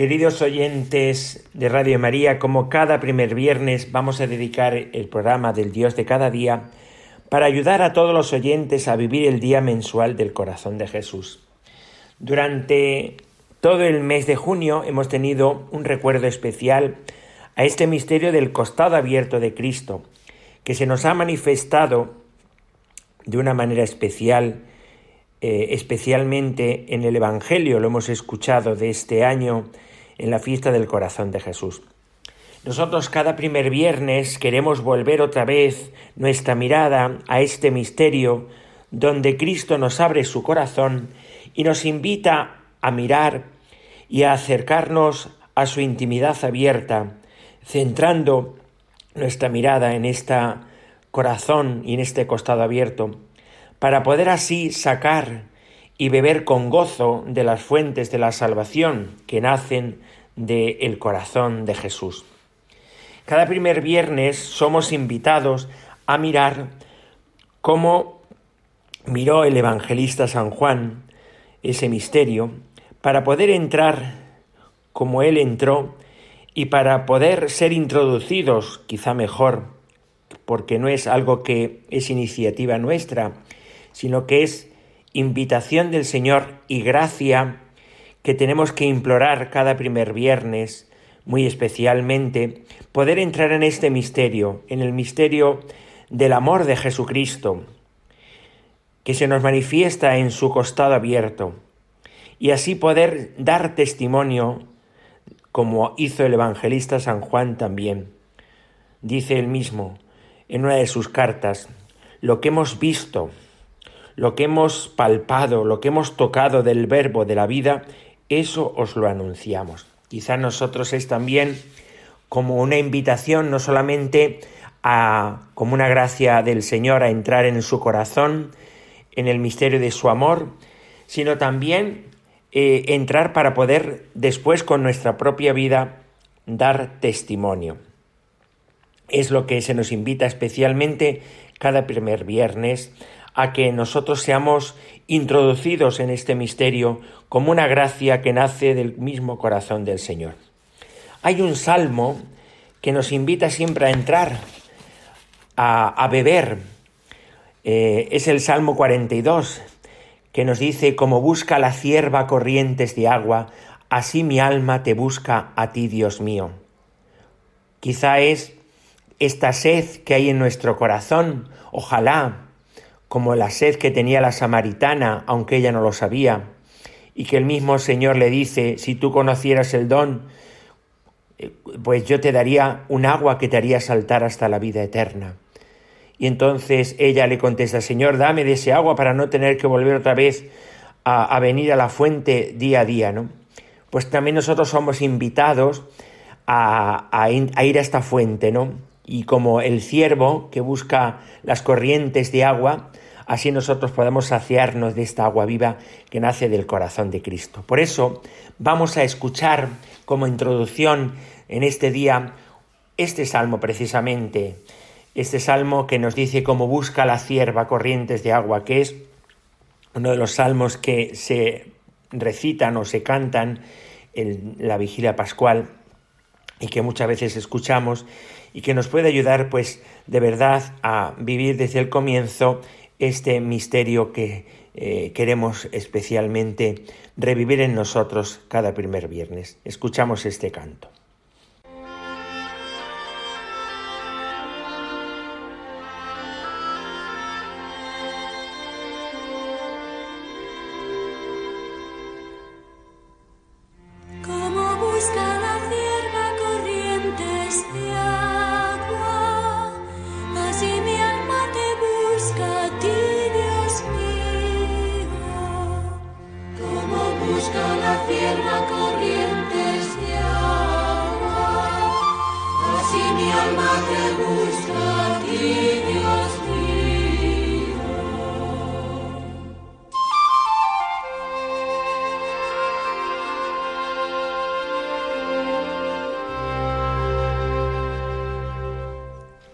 Queridos oyentes de Radio María, como cada primer viernes vamos a dedicar el programa del Dios de cada día para ayudar a todos los oyentes a vivir el día mensual del corazón de Jesús. Durante todo el mes de junio hemos tenido un recuerdo especial a este misterio del costado abierto de Cristo, que se nos ha manifestado de una manera especial eh, especialmente en el Evangelio, lo hemos escuchado de este año en la fiesta del corazón de Jesús. Nosotros cada primer viernes queremos volver otra vez nuestra mirada a este misterio donde Cristo nos abre su corazón y nos invita a mirar y a acercarnos a su intimidad abierta, centrando nuestra mirada en este corazón y en este costado abierto, para poder así sacar y beber con gozo de las fuentes de la salvación que nacen del corazón de Jesús. Cada primer viernes somos invitados a mirar cómo miró el evangelista San Juan ese misterio para poder entrar como él entró y para poder ser introducidos quizá mejor, porque no es algo que es iniciativa nuestra, sino que es invitación del Señor y gracia que tenemos que implorar cada primer viernes, muy especialmente, poder entrar en este misterio, en el misterio del amor de Jesucristo, que se nos manifiesta en su costado abierto, y así poder dar testimonio, como hizo el evangelista San Juan también. Dice él mismo en una de sus cartas, lo que hemos visto, lo que hemos palpado, lo que hemos tocado del verbo de la vida, eso os lo anunciamos. Quizá nosotros es también como una invitación, no solamente a, como una gracia del Señor a entrar en su corazón, en el misterio de su amor, sino también eh, entrar para poder después con nuestra propia vida dar testimonio. Es lo que se nos invita especialmente cada primer viernes a que nosotros seamos introducidos en este misterio como una gracia que nace del mismo corazón del Señor. Hay un salmo que nos invita siempre a entrar, a, beber. Eh, es el Salmo 42, que nos dice, como busca la cierva corrientes de agua, así mi alma te busca a ti, Dios mío. Quizá es esta sed que hay en nuestro corazón, ojalá como la sed que tenía la samaritana, aunque ella no lo sabía, y que el mismo Señor le dice, si tú conocieras el don, eh, pues yo te daría un agua que te haría saltar hasta la vida eterna. Y entonces ella le contesta, Señor, dame de ese agua para no tener que volver otra vez a, venir a la fuente día a día, ¿no? Pues también nosotros somos invitados a, a ir a esta fuente, ¿no? Y como el ciervo que busca las corrientes de agua, Así nosotros podemos saciarnos de esta agua viva que nace del corazón de Cristo. Por eso vamos a escuchar como introducción en este día este salmo precisamente, este salmo que nos dice cómo busca la cierva corrientes de agua, que es uno de los salmos que se recitan o se cantan en la vigilia pascual y que muchas veces escuchamos y que nos puede ayudar pues de verdad a vivir desde el comienzo este misterio que eh, queremos especialmente revivir en nosotros cada primer viernes. Escuchamos este canto.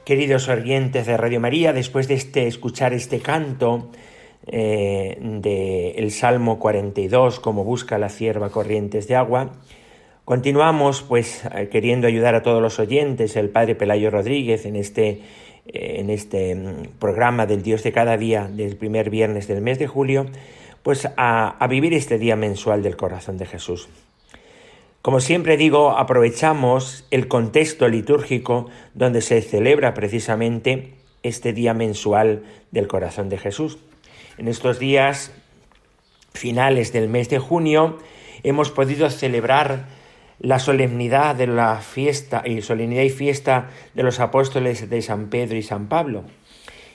Queridos oyentes de Radio María, después de este, escuchar este canto eh, del Salmo 42, como busca la cierva corrientes de agua, continuamos pues eh, queriendo ayudar a todos los oyentes, el Padre Pelayo Rodríguez, en este, eh, en este mm, programa del Dios de cada día, del primer viernes del mes de julio, pues a vivir este día mensual del corazón de Jesús. Como siempre digo, aprovechamos el contexto litúrgico donde se celebra precisamente este día mensual del corazón de Jesús. En estos días finales del mes de junio hemos podido celebrar la solemnidad de la fiesta y solemnidad y fiesta de los apóstoles de San Pedro y San Pablo.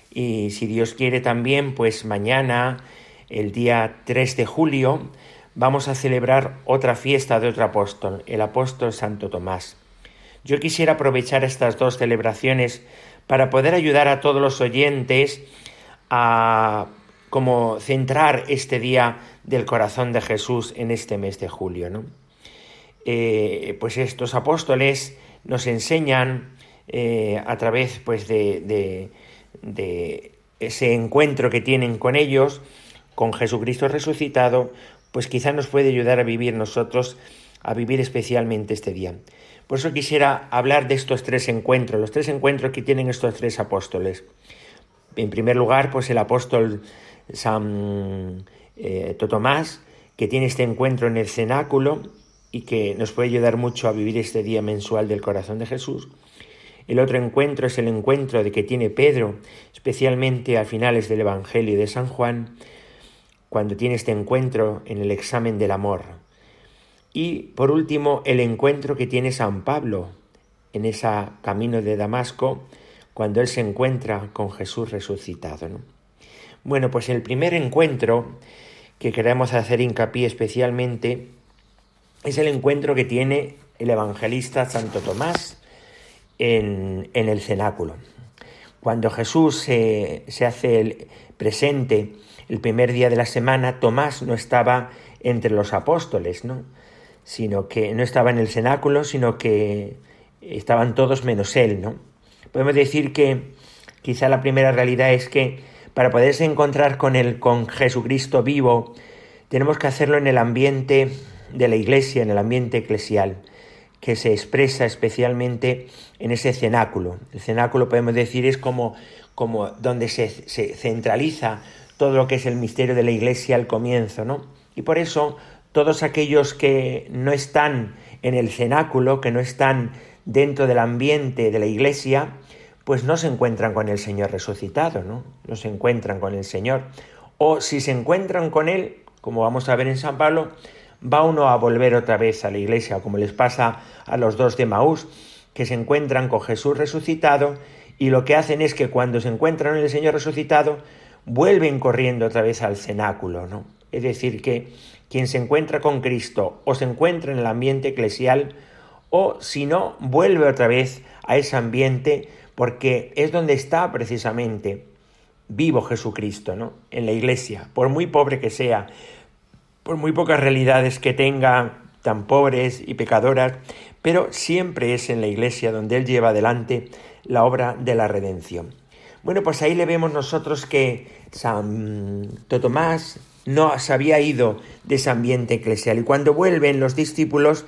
Y si Dios quiere también, pues mañana, el día 3 de julio, vamos a celebrar otra fiesta de otro apóstol, el apóstol Santo Tomás. Yo quisiera aprovechar estas dos celebraciones para poder ayudar a todos los oyentes a como centrar este día del corazón de Jesús en este mes de julio. ¿no? Eh, pues estos apóstoles nos enseñan eh, a través pues, de, de ese encuentro que tienen con ellos, con Jesucristo resucitado, pues quizá nos puede ayudar a vivir nosotros, a vivir especialmente este día. Por eso quisiera hablar de estos tres encuentros, los tres encuentros que tienen estos tres apóstoles. En primer lugar, pues el apóstol San eh, que tiene este encuentro en el cenáculo y que nos puede ayudar mucho a vivir este día mensual del corazón de Jesús. El otro encuentro es el encuentro de que tiene Pedro, especialmente a finales del Evangelio de San Juan, cuando tiene este encuentro en el examen del amor. Y por último, el encuentro que tiene San Pablo en ese camino de Damasco, cuando él se encuentra con Jesús resucitado. Bueno, pues el primer encuentro que queremos hacer hincapié especialmente es el encuentro que tiene el evangelista Santo Tomás en, el cenáculo. Cuando Jesús se, se hace presente el primer día de la semana Tomás no estaba entre los apóstoles, ¿no? sino que no estaba en el cenáculo, sino que estaban todos menos él, ¿no? Podemos decir que quizá la primera realidad es que para poderse encontrar con el con Jesucristo vivo, tenemos que hacerlo en el ambiente de la iglesia, en el ambiente eclesial, que se expresa especialmente en ese cenáculo. El cenáculo podemos decir es como, como donde se centraliza todo lo que es el misterio de la Iglesia al comienzo, ¿no? Y por eso todos aquellos que no están en el cenáculo, que no están dentro del ambiente de la Iglesia, pues no se encuentran con el Señor resucitado, ¿no? No se encuentran con el Señor. O si se encuentran con Él, como vamos a ver en San Pablo, va uno a volver otra vez a la iglesia, como les pasa a los dos de Maús, que se encuentran con Jesús resucitado y lo que hacen es que cuando se encuentran con el Señor resucitado, vuelven corriendo otra vez al cenáculo, ¿no? Es decir, que quien se encuentra con Cristo o se encuentra en el ambiente eclesial o si no, vuelve otra vez a ese ambiente porque es donde está precisamente vivo Jesucristo, ¿no? En la iglesia, por muy pobre que sea, por muy pocas realidades que tenga, tan pobres y pecadoras, pero siempre es en la iglesia donde Él lleva adelante la obra de la redención. Bueno, pues ahí le vemos nosotros que San Tomás no se había ido de ese ambiente eclesial y cuando vuelven los discípulos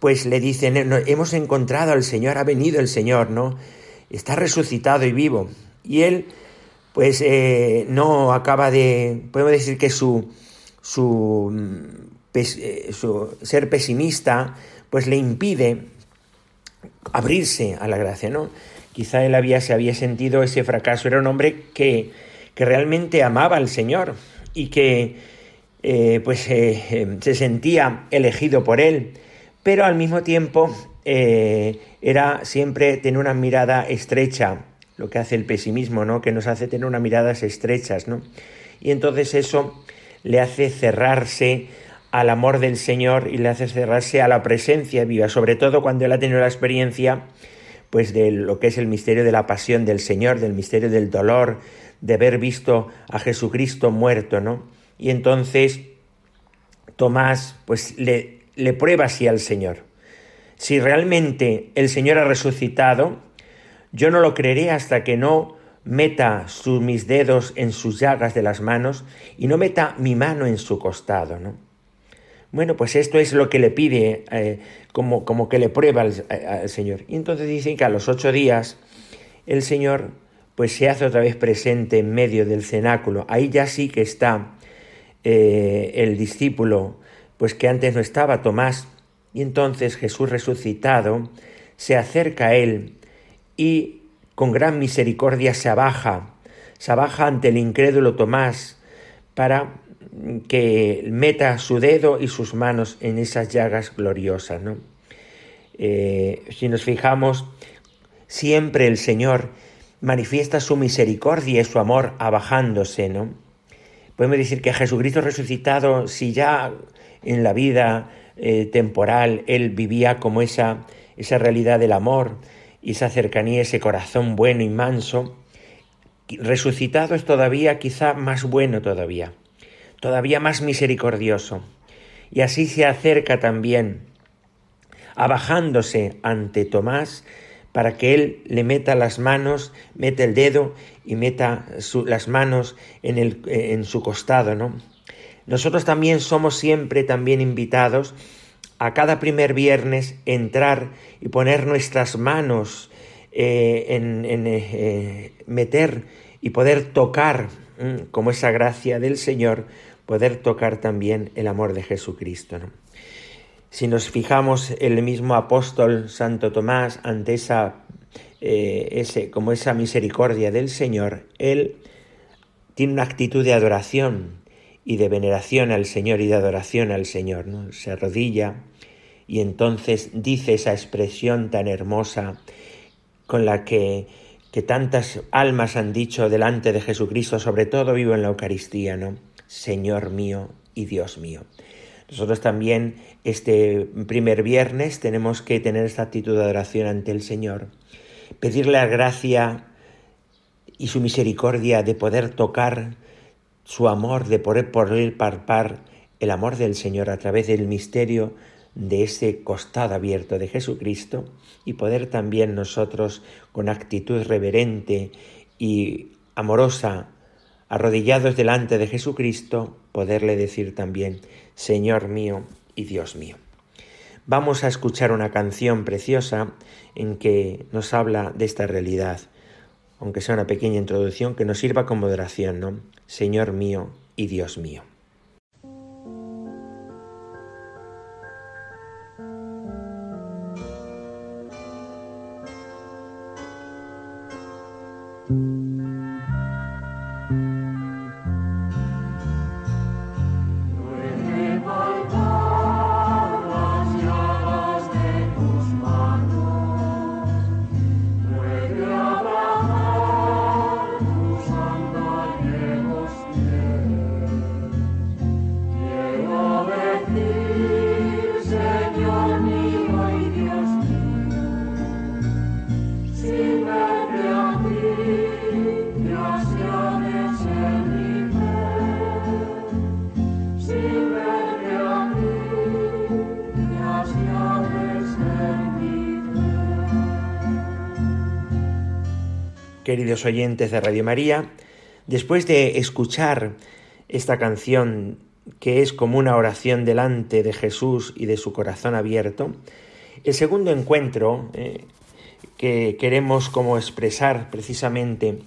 pues le dicen, hemos encontrado al Señor, ha venido el Señor, ¿no? Está resucitado y vivo. Y él pues eh, no acaba de, podemos decir que su, su, eh, su ser pesimista pues le impide abrirse a la gracia, ¿no? Quizá él había, se había sentido ese fracaso. Era un hombre que, que realmente amaba al Señor y que eh, pues eh, eh, se sentía elegido por él, pero al mismo tiempo era siempre tener una mirada estrecha, lo que hace el pesimismo, ¿no? Que nos hace tener unas miradas estrechas, ¿no? Y entonces eso le hace cerrarse al amor del Señor y le hace cerrarse a la presencia viva, sobre todo cuando él ha tenido la experiencia pues de lo que es el misterio de la pasión del Señor, del misterio del dolor, de haber visto a Jesucristo muerto, ¿no? Y entonces Tomás pues le, prueba así al Señor. Si realmente el Señor ha resucitado, yo no lo creeré hasta que no meta mis dedos en sus llagas de las manos y no meta mi mano en su costado, ¿no? Bueno, pues esto es lo que le pide, eh, como, que le prueba al, Señor. Y entonces dicen que a los ocho días el Señor pues se hace otra vez presente en medio del cenáculo. Ahí ya sí que está eh, el discípulo, pues que antes no estaba, Tomás. Y entonces Jesús resucitado se acerca a él y con gran misericordia se abaja, se abaja ante el incrédulo Tomás para que meta su dedo y sus manos en esas llagas gloriosas. ¿no? Eh, si nos fijamos, siempre el Señor manifiesta su misericordia y su amor abajándose, ¿no? Podemos decir que Jesucristo resucitado, si ya en la vida eh, temporal Él vivía como esa, esa realidad del amor y esa cercanía, ese corazón bueno y manso, resucitado es todavía quizá más bueno todavía todavía más misericordioso. Y así se acerca también, abajándose ante Tomás, para que él le meta las manos, mete el dedo y meta las manos en, el, en su costado, ¿no? Nosotros también somos siempre también invitados a cada primer viernes entrar y poner nuestras manos eh, en, eh, meter y poder tocar como esa gracia del Señor poder tocar también el amor de Jesucristo. Si nos fijamos el mismo apóstol Santo Tomás ante esa, eh, ese, como esa misericordia del Señor, él tiene una actitud de adoración y de veneración al Señor y de adoración al Señor. ¿no? Se arrodilla y entonces dice esa expresión tan hermosa con la que, que tantas almas han dicho delante de Jesucristo, sobre todo vivo en la Eucaristía, ¿no? Señor mío y Dios mío. Nosotros también este primer viernes tenemos que tener esta actitud de adoración ante el Señor, pedirle la gracia y su misericordia de poder tocar su amor, de poder, poder parpar el amor del Señor a través del misterio de ese costado abierto de Jesucristo y poder también nosotros con actitud reverente y amorosa arrodillados delante de Jesucristo, poderle decir también, Señor mío y Dios mío. Vamos a escuchar una canción preciosa en que nos habla de esta realidad, aunque sea una pequeña introducción que nos sirva como oración, ¿no? Señor mío y Dios mío. Queridos oyentes de Radio María, después de escuchar esta canción que es como una oración delante de Jesús y de su corazón abierto, el segundo encuentro eh, que queremos como expresar precisamente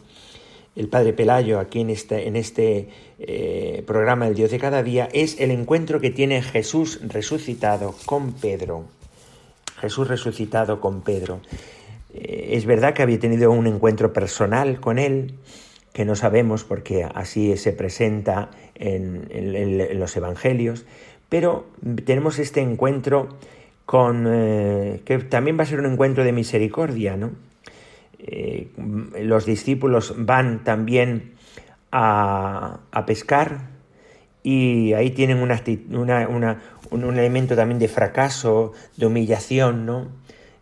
el Padre Pelayo aquí en este, en este eh, programa del Dios de cada día es el encuentro que tiene Jesús resucitado con Pedro. Jesús resucitado con Pedro. Eh, es verdad que había tenido un encuentro personal con él, que no sabemos porque así se presenta en, los evangelios, pero tenemos este encuentro con eh, que también va a ser un encuentro de misericordia, ¿no? Eh, los discípulos van también a, pescar y ahí tienen una, un elemento también de fracaso, de humillación, ¿no?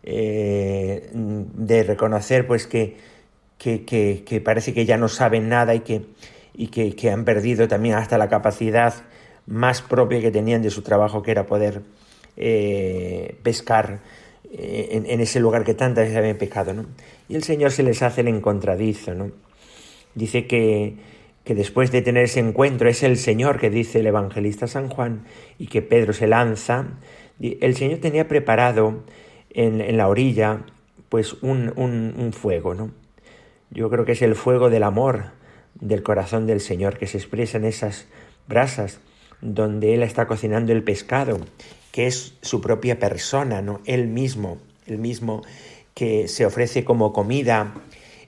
Eh, de reconocer pues que, que, parece que ya no saben nada y que, y que, han perdido también hasta la capacidad más propia que tenían de su trabajo, que era poder eh, pescar eh, en, ese lugar que tantas veces habían pecado. ¿no? Y el Señor se les hace el encontradizo. ¿no? Dice que, que después de tener ese encuentro es el Señor que dice el evangelista San Juan y que Pedro se lanza. El Señor tenía preparado en, la orilla pues un, un fuego, ¿no? Yo creo que es el fuego del amor del corazón del Señor que se expresa en esas brasas donde Él está cocinando el pescado, que es su propia persona, ¿no? Él mismo, el mismo que se ofrece como comida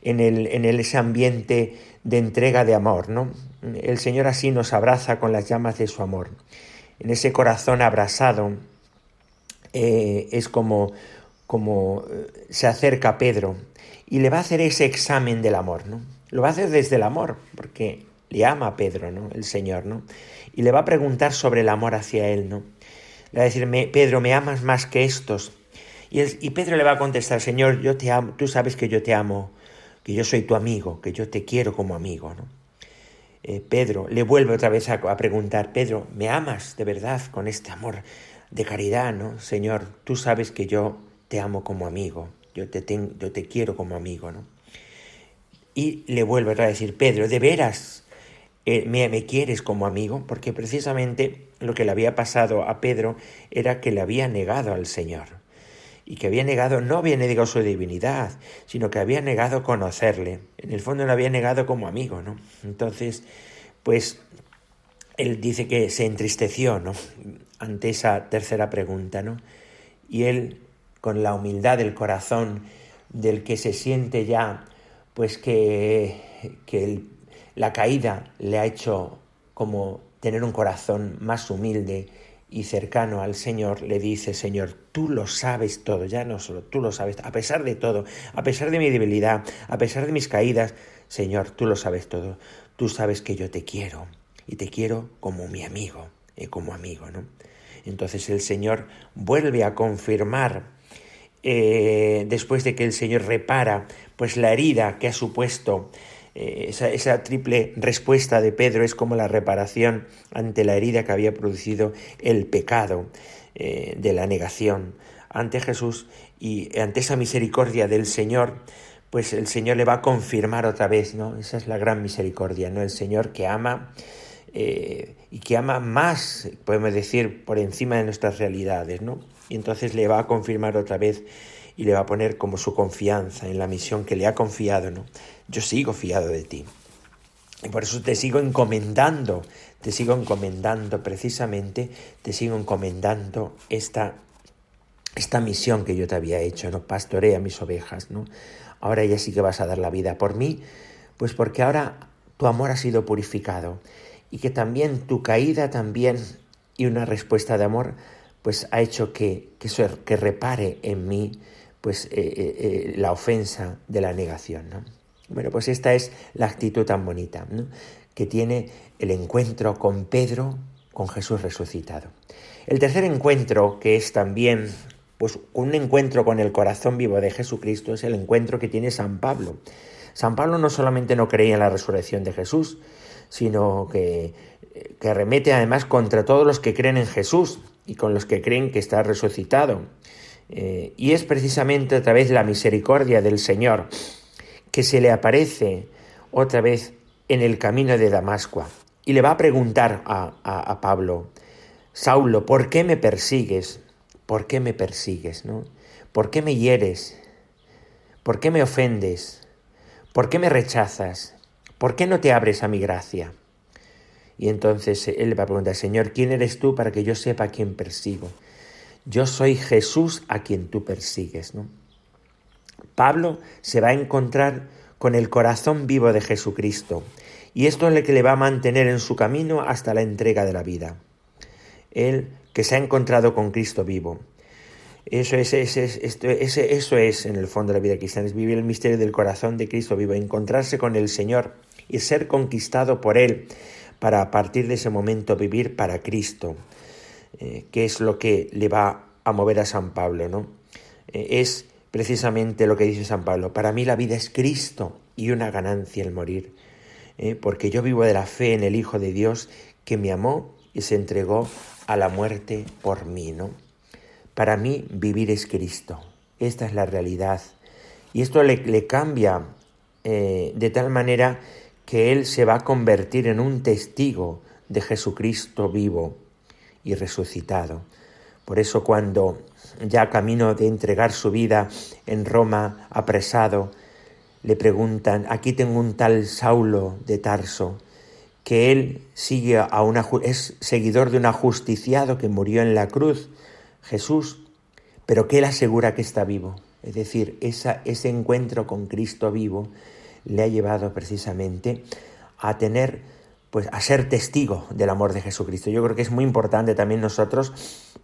en, el, en ese ambiente de entrega de amor, ¿no? El Señor así nos abraza con las llamas de su amor. En ese corazón abrasado eh, es como, como eh, se acerca a Pedro y le va a hacer ese examen del amor, ¿no? Lo va a hacer desde el amor, porque le ama a Pedro, ¿no? El Señor, ¿no? Y le va a preguntar sobre el amor hacia él, ¿no? Le va a decir, Pedro, ¿me amas más que estos? Y, Pedro le va a contestar, Señor, yo te amo, tú sabes que yo te amo, que yo soy tu amigo, que yo te quiero como amigo, ¿no? Eh, Pedro le vuelve otra vez a, a, preguntar, Pedro, ¿me amas de verdad con este amor de caridad, ¿no? Señor, tú sabes que yo te amo como amigo, yo te, yo te quiero como amigo, ¿no? Y le vuelve a decir, Pedro, ¿de veras eh, me, me, quieres como amigo? Porque precisamente lo que le había pasado a Pedro era que le había negado al Señor. Y que había negado, no había negado su divinidad, sino que había negado conocerle. En el fondo lo había negado como amigo, ¿no? Entonces, pues él dice que se entristeció, ¿no? Ante esa tercera pregunta, ¿no? Y él con la humildad del corazón del que se siente ya, pues que, que la caída le ha hecho como tener un corazón más humilde y cercano al Señor, le dice, Señor, tú lo sabes todo, ya no solo tú lo sabes, a pesar de todo, a pesar de mi debilidad, a pesar de mis caídas, Señor, tú lo sabes todo, tú sabes que yo te quiero y te quiero como mi amigo, y como amigo, ¿no? Entonces el Señor vuelve a confirmar eh, después de que el Señor repara pues la herida que ha supuesto eh, esa, triple respuesta de Pedro es como la reparación ante la herida que había producido el pecado eh, de la negación ante Jesús y ante esa misericordia del Señor pues el Señor le va a confirmar otra vez, ¿no? Esa es la gran misericordia, ¿no? El Señor que ama y que ama más, podemos decir, por encima de nuestras realidades, ¿no? Y entonces le va a confirmar otra vez y le va a poner como su confianza en la misión que le ha confiado, ¿no? Yo sigo fiado de ti. Y por eso te sigo encomendando, te sigo encomendando precisamente, te sigo encomendando esta, esta misión que yo te había hecho, ¿no? Pastorea mis ovejas, ¿no? Ahora ya sí que vas a dar la vida por mí, pues porque ahora tu amor ha sido purificado y que también tu caída también y una respuesta de amor pues ha hecho que, que, que repare en mí pues eh, eh, eh, la ofensa de la negación. ¿no? Bueno, pues esta es la actitud tan bonita que tiene el encuentro con Pedro, con Jesús resucitado. El tercer encuentro, que es también pues, un encuentro con el corazón vivo de Jesucristo, es el encuentro que tiene San Pablo. San Pablo no solamente no creía en la resurrección de Jesús, sino que, que remete además contra todos los que creen en Jesús, y con los que creen que está resucitado. Eh, y es precisamente otra vez la misericordia del Señor que se le aparece otra vez en el camino de Damasco y le va a preguntar a, a, Pablo, Saulo, ¿por qué me persigues? ¿Por qué me persigues? ¿no? ¿Por qué me hieres? ¿Por qué me ofendes? ¿Por qué me rechazas? ¿Por qué no te abres a mi gracia? Y entonces él va a preguntar, Señor, ¿quién eres tú para que yo sepa a quién persigo? Yo soy Jesús a quien tú persigues, ¿no? Pablo se va a encontrar con el corazón vivo de Jesucristo y esto es lo que le va a mantener en su camino hasta la entrega de la vida. Él que se ha encontrado con Cristo vivo. Eso es, eso es en el fondo de la vida cristiana, es vivir el misterio del corazón de Cristo vivo, encontrarse con el Señor y ser conquistado por Él para a partir de ese momento vivir para Cristo, eh, que es lo que le va a mover a San Pablo, ¿no? eh, es precisamente lo que dice San Pablo. Para mí la vida es Cristo y una ganancia el morir, eh, porque yo vivo de la fe en el Hijo de Dios que me amó y se entregó a la muerte por mí, ¿no? Para mí vivir es Cristo. Esta es la realidad. Y esto le, cambia de tal manera que él se va a convertir en un testigo de Jesucristo vivo y resucitado. Por eso cuando ya camino de entregar su vida en Roma, apresado, le preguntan, aquí tengo un tal Saulo de Tarso, que él sigue a una, es seguidor de un ajusticiado que murió en la cruz, Jesús, pero que él asegura que está vivo. Es decir, ese encuentro con Cristo vivo le ha llevado precisamente a tener, pues a ser testigo del amor de Jesucristo. Yo creo que es muy importante también nosotros,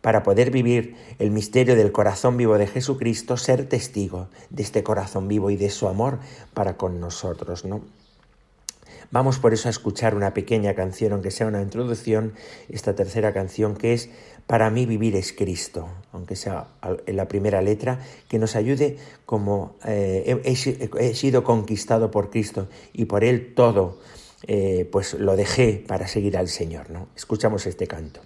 para poder vivir el misterio del corazón vivo de Jesucristo, ser testigo de este corazón vivo y de su amor para con nosotros, ¿no? Vamos por eso a escuchar una pequeña canción, aunque sea una introducción, esta tercera canción que es Para mí vivir es Cristo, aunque sea en la primera letra, que nos ayude como eh, he, sido conquistado por Cristo y por Él todo, eh, pues lo dejé para seguir al Señor. ¿no? Escuchamos este canto.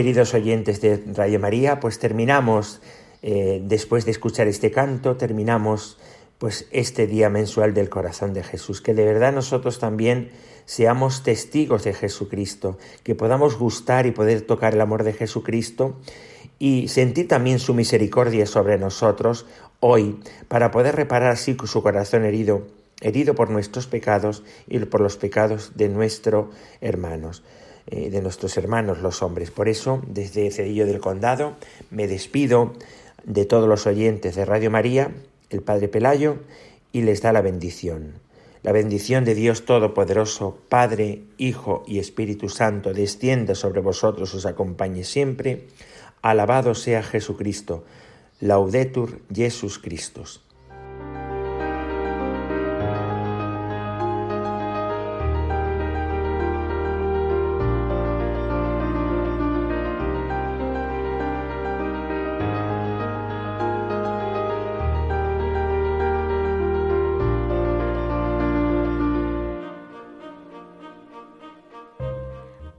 Queridos oyentes de Radio María, pues terminamos, eh, después de escuchar este canto, terminamos pues este día mensual del corazón de Jesús, que de verdad nosotros también seamos testigos de Jesucristo, que podamos gustar y poder tocar el amor de Jesucristo y sentir también su misericordia sobre nosotros hoy, para poder reparar así su corazón herido, herido por nuestros pecados y por los pecados de nuestros hermanos. Eh, de nuestros hermanos los hombres. Por eso, desde Cedillo del Condado, me despido de todos los oyentes de Radio María, el Padre Pelayo, y les da la bendición. La bendición de Dios Todopoderoso, Padre, Hijo y Espíritu Santo, descienda sobre vosotros, os acompañe siempre. Alabado sea Jesucristo. Laudetur Jesus Christus.